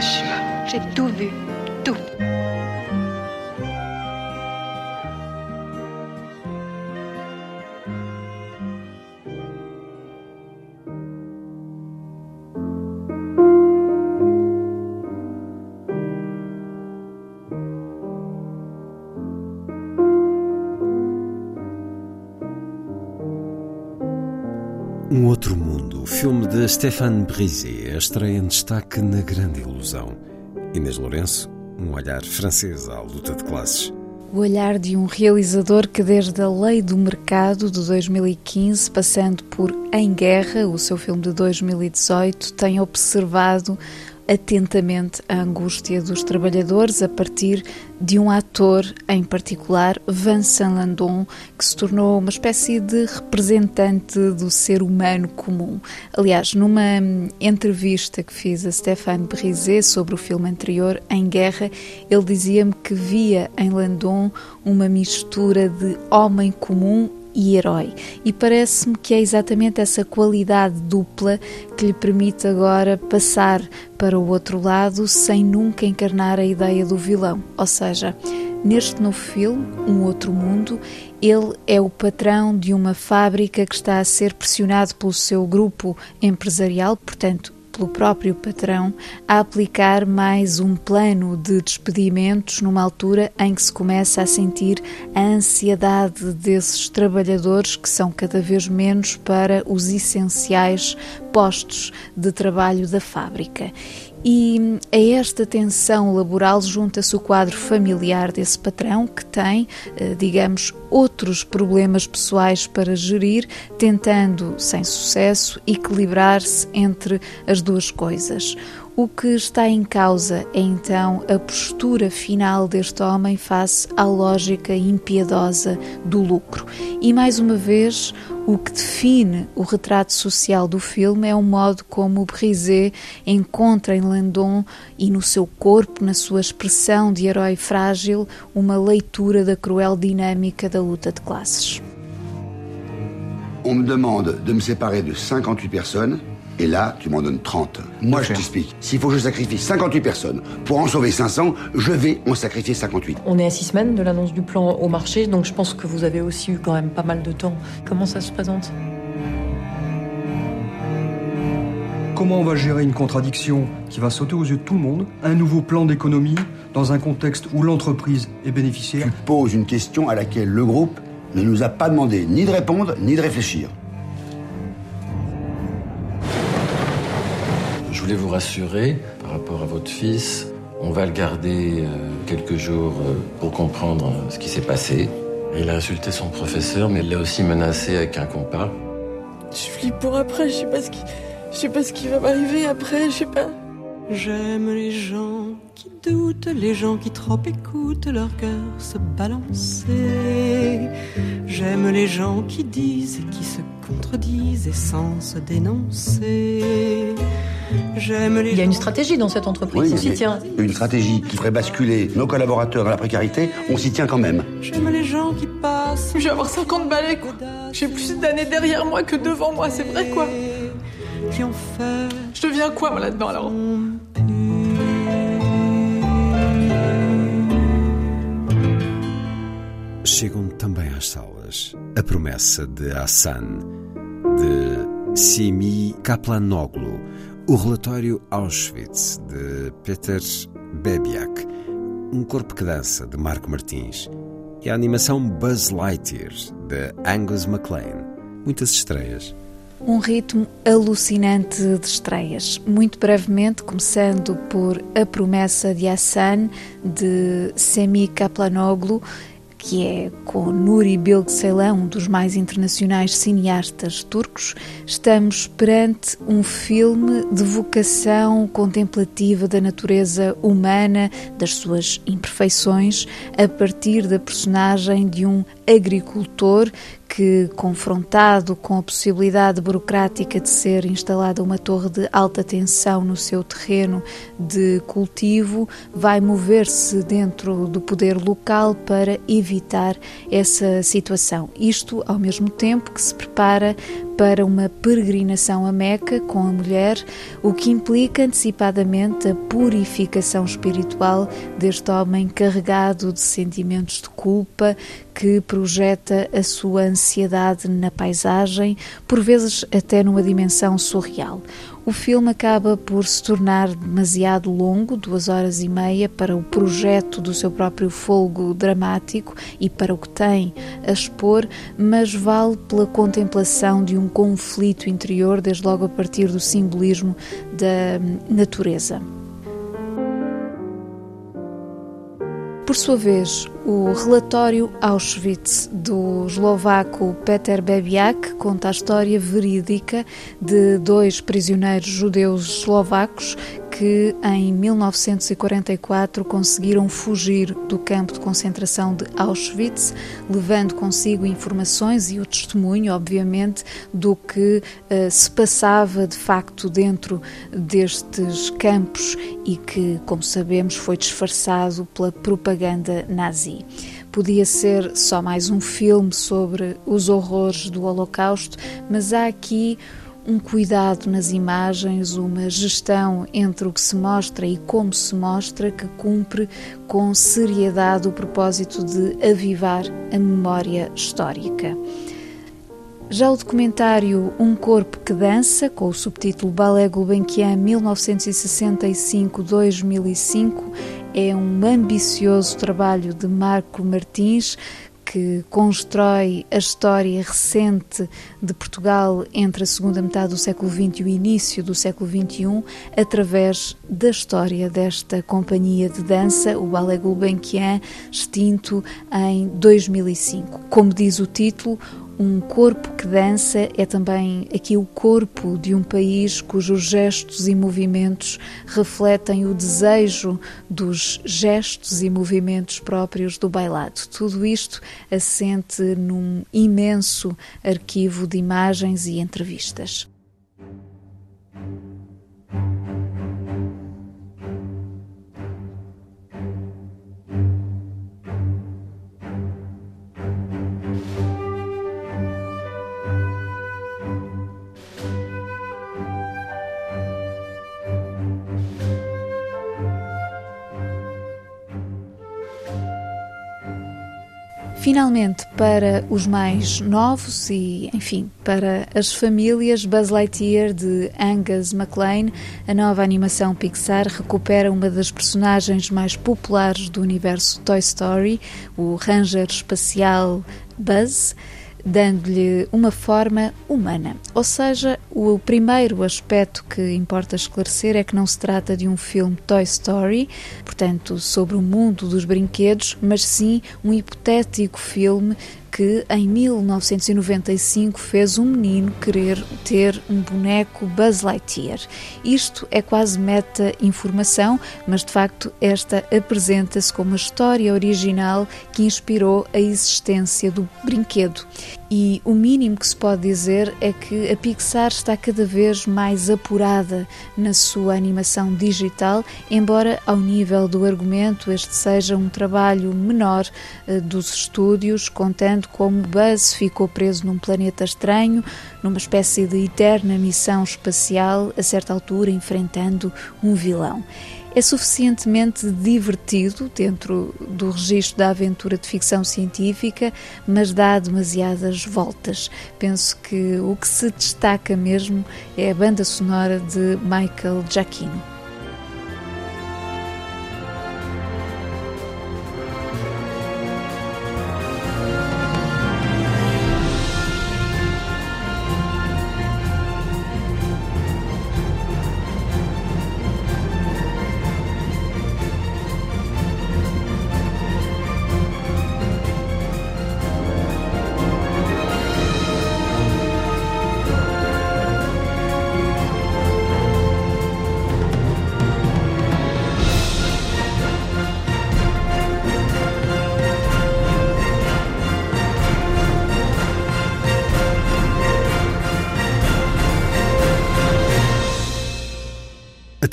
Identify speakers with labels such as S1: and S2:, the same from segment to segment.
S1: J'ai tout vu, tout.
S2: Um Outro filme de Stéphane Brisé, a estreia em destaque na Grande Ilusão. Inês Lourenço, um olhar francês à luta de classes.
S3: O olhar de um realizador que, desde a Lei do Mercado de 2015, passando por Em Guerra, o seu filme de 2018, tem observado atentamente a angústia dos trabalhadores a partir de um ator em particular, Vincent Landon, que se tornou uma espécie de representante do ser humano comum. Aliás, numa entrevista que fiz a Stéphane Brisé sobre o filme anterior, Em Guerra, ele dizia-me que via em Landon uma mistura de homem comum e herói. E parece-me que é exatamente essa qualidade dupla que lhe permite agora passar para o outro lado sem nunca encarnar a ideia do vilão. Ou seja, neste novo filme, Um Outro Mundo, ele é o patrão de uma fábrica que está a ser pressionado pelo seu grupo empresarial, portanto, pelo próprio patrão a aplicar mais um plano de despedimentos numa altura em que se começa a sentir a ansiedade desses trabalhadores que são cada vez menos para os essenciais postos de trabalho da fábrica. E a esta tensão laboral junta-se o quadro familiar desse patrão que tem, digamos, outros problemas pessoais para gerir, tentando, sem sucesso, equilibrar-se entre as duas coisas. O que está em causa é então a postura final deste homem face à lógica impiedosa do lucro. E mais uma vez, o que define o retrato social do filme é o modo como o Brisé encontra em Landon e no seu corpo, na sua expressão de herói frágil, uma leitura da cruel dinâmica da luta de classes.
S4: On me demande de me séparer de 58 personnes, et là, tu m'en donnes 30. Moi, je t'explique. S'il faut que je sacrifie 58 personnes pour en sauver 500, je vais en sacrifier 58.
S5: On est à six semaines de l'annonce du plan au marché, donc je pense que vous avez aussi eu quand même pas mal de temps. Comment ça se présente?
S6: Comment on va gérer une contradiction qui va sauter aux yeux de tout le monde Un nouveau plan d'économie dans un contexte où l'entreprise est bénéficiaire?
S4: Tu poses une question à laquelle le groupe ne nous a pas demandé ni de répondre ni de réfléchir.
S7: Voulais vous rassurer par rapport à votre fils. On va le garder euh, quelques jours euh, pour comprendre euh, ce qui s'est passé. Il a insulté son professeur, mais il l'a aussi menacé avec un compas.
S8: Je flippe pour après, je sais pas ce qui, je sais pas ce qui va m'arriver après, je sais pas. J'aime les gens qui doutent, les gens qui trop écoutent leur cœur se balancer. J'aime les gens qui disent et qui se contredisent et sans se dénoncer. J'aime les
S5: Il y a une stratégie dans cette entreprise, on s'y tient.
S4: Une stratégie qui ferait basculer nos collaborateurs dans la précarité, on s'y tient quand même.
S8: J'aime les gens qui passent.
S9: Je vais avoir 50 balais, quoi. J'ai plus d'années derrière moi que devant moi, c'est vrai, quoi.
S8: Qui ont fait.
S9: Je deviens quoi, moi, là-dedans, alors
S2: Chegam também às salas a promessa de Hassan, de Simi Kaplanoglu, o relatório Auschwitz, de Peter Bebiak, Um Corpo que Dança, de Marco Martins, e a animação Buzz Lightyear, de Angus MacLean. Muitas estreias.
S3: Um ritmo alucinante de estreias. Muito brevemente, começando por A Promessa de Hassan, de Semi Kaplanoglu, que é com Nuri Bilge Ceylan, um dos mais internacionais cineastas turcos, estamos perante um filme de vocação contemplativa da natureza humana, das suas imperfeições, a partir da personagem de um agricultor que, confrontado com a possibilidade burocrática de ser instalada uma torre de alta tensão no seu terreno de cultivo, vai mover-se dentro do poder local para evitar essa situação. Isto ao mesmo tempo que se prepara para uma peregrinação a Meca com a mulher, o que implica antecipadamente a purificação espiritual deste homem carregado de sentimentos de culpa que projeta a sua ansiedade na paisagem, por vezes até numa dimensão surreal. O filme acaba por se tornar demasiado longo, duas horas e meia, para o projeto do seu próprio folgo dramático e para o que tem a expor, mas vale pela contemplação de um conflito interior, desde logo a partir do simbolismo da natureza. Por sua vez, o relatório Auschwitz do eslovaco Peter Bebiak conta a história verídica de dois prisioneiros judeus eslovacos que em 1944 conseguiram fugir do campo de concentração de Auschwitz, levando consigo informações e o testemunho, obviamente, do que uh, se passava de facto dentro destes campos e que, como sabemos, foi disfarçado pela propaganda nazi. Podia ser só mais um filme sobre os horrores do Holocausto, mas há aqui um cuidado nas imagens, uma gestão entre o que se mostra e como se mostra que cumpre com seriedade o propósito de avivar a memória histórica. Já o documentário Um Corpo que Dança, com o subtítulo Ballet Gulbenkian 1965-2005, é um ambicioso trabalho de Marco Martins que constrói a história recente de Portugal entre a segunda metade do século XX e o início do século XXI através da história desta companhia de dança, o Ballet Gulbenkian, extinto em 2005. Como diz o título, um corpo que dança é também aqui o corpo de um país cujos gestos e movimentos refletem o desejo dos gestos e movimentos próprios do bailado. Tudo isto assente num imenso arquivo de imagens e entrevistas. Finalmente, para os mais novos e, enfim, para as famílias, Buzz Lightyear de Angus MacLean, a nova animação Pixar recupera uma das personagens mais populares do universo Toy Story, o Ranger espacial Buzz dando-lhe uma forma humana. Ou seja, o primeiro aspecto que importa esclarecer é que não se trata de um filme Toy Story, portanto, sobre o mundo dos brinquedos, mas sim um hipotético filme que em 1995 fez um menino querer ter um boneco Buzz Lightyear. Isto é quase meta informação, mas de facto esta apresenta-se como a história original que inspirou a existência do brinquedo. E o mínimo que se pode dizer é que a Pixar está cada vez mais apurada na sua animação digital, embora ao nível do argumento este seja um trabalho menor uh, dos estúdios, contando como Buzz ficou preso num planeta estranho, numa espécie de eterna missão espacial, a certa altura enfrentando um vilão é suficientemente divertido dentro do registro da aventura de ficção científica, mas dá demasiadas voltas. Penso que o que se destaca mesmo é a banda sonora de Michael Giacchino.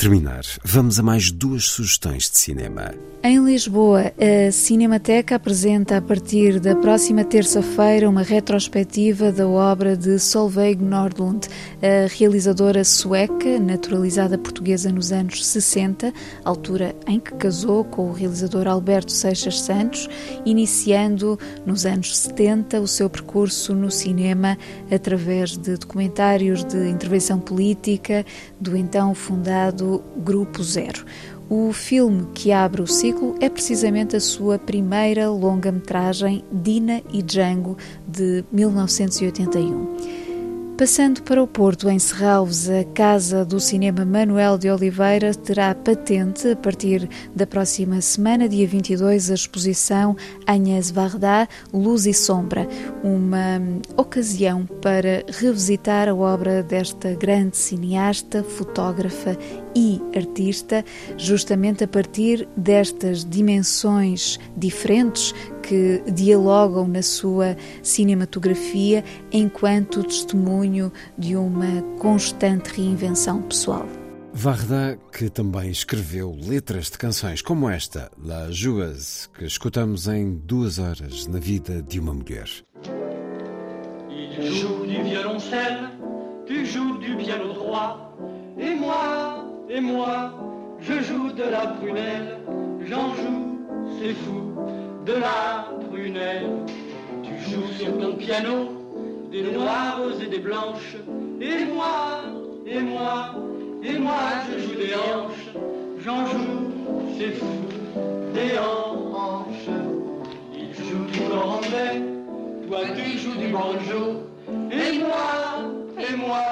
S2: Terminar, vamos a mais duas sugestões de cinema.
S3: Em Lisboa, a Cinemateca apresenta a partir da próxima terça-feira uma retrospectiva da obra de Solveig Nordlund, a realizadora sueca, naturalizada portuguesa nos anos 60, altura em que casou com o realizador Alberto Seixas Santos, iniciando nos anos 70 o seu percurso no cinema através de documentários de intervenção política do então fundado Grupo Zero. O filme que abre o ciclo é precisamente a sua primeira longa-metragem, Dina e Django, de 1981. Passando para o Porto, em Serralves, a Casa do Cinema Manuel de Oliveira terá patente, a partir da próxima semana, dia 22, a exposição Agnès Varda, Luz e Sombra, uma ocasião para revisitar a obra desta grande cineasta, fotógrafa e artista, justamente a partir destas dimensões diferentes que dialogam na sua cinematografia enquanto testemunho de uma constante reinvenção pessoal.
S2: Varda, que também escreveu letras de canções como esta, La Joueuse, que escutamos em duas horas na vida de uma mulher.
S10: Il joue du violoncelle, tu joues du piano droit, et moi, et moi, je joue de la prunelle, j'en joue, c'est fou. De la prunelle. Tu joues sur ton piano des noires et des blanches. Et moi, et moi, et moi, je joue des hanches. J'en joue, c'est fou, des hanches. Il joue du cornet, toi tu joues du banjo. Et moi, et moi,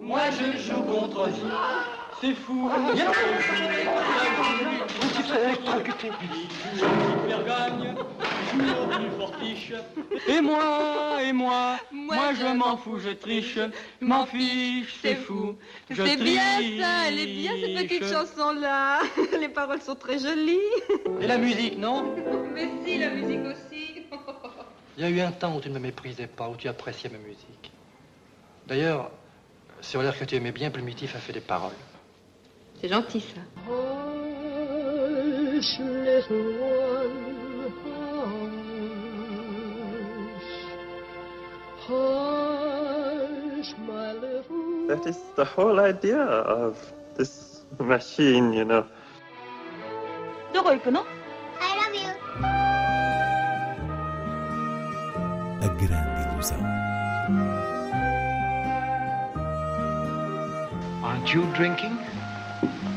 S10: moi je joue contre c'est fou. Et moi, et moi, moi je m'en fous, je triche, m'en fiche, c'est fou.
S11: C'est bien ça, elle est bien cette petite chanson-là. Les paroles sont très jolies.
S10: Et la musique, non?
S11: Mais si, la musique aussi.
S10: Il y a eu un temps où tu ne me méprisais pas, où tu appréciais ma musique. D'ailleurs, sur l'air que tu aimais bien, Plumitif a fait des paroles.
S11: C'est gentil ça.
S12: Hush, little one, hush. Hush, my little
S13: That is the whole idea of this machine, you know.
S1: どこ行くの
S14: I love you.
S2: A grande ilusão.
S15: Aren't you drinking?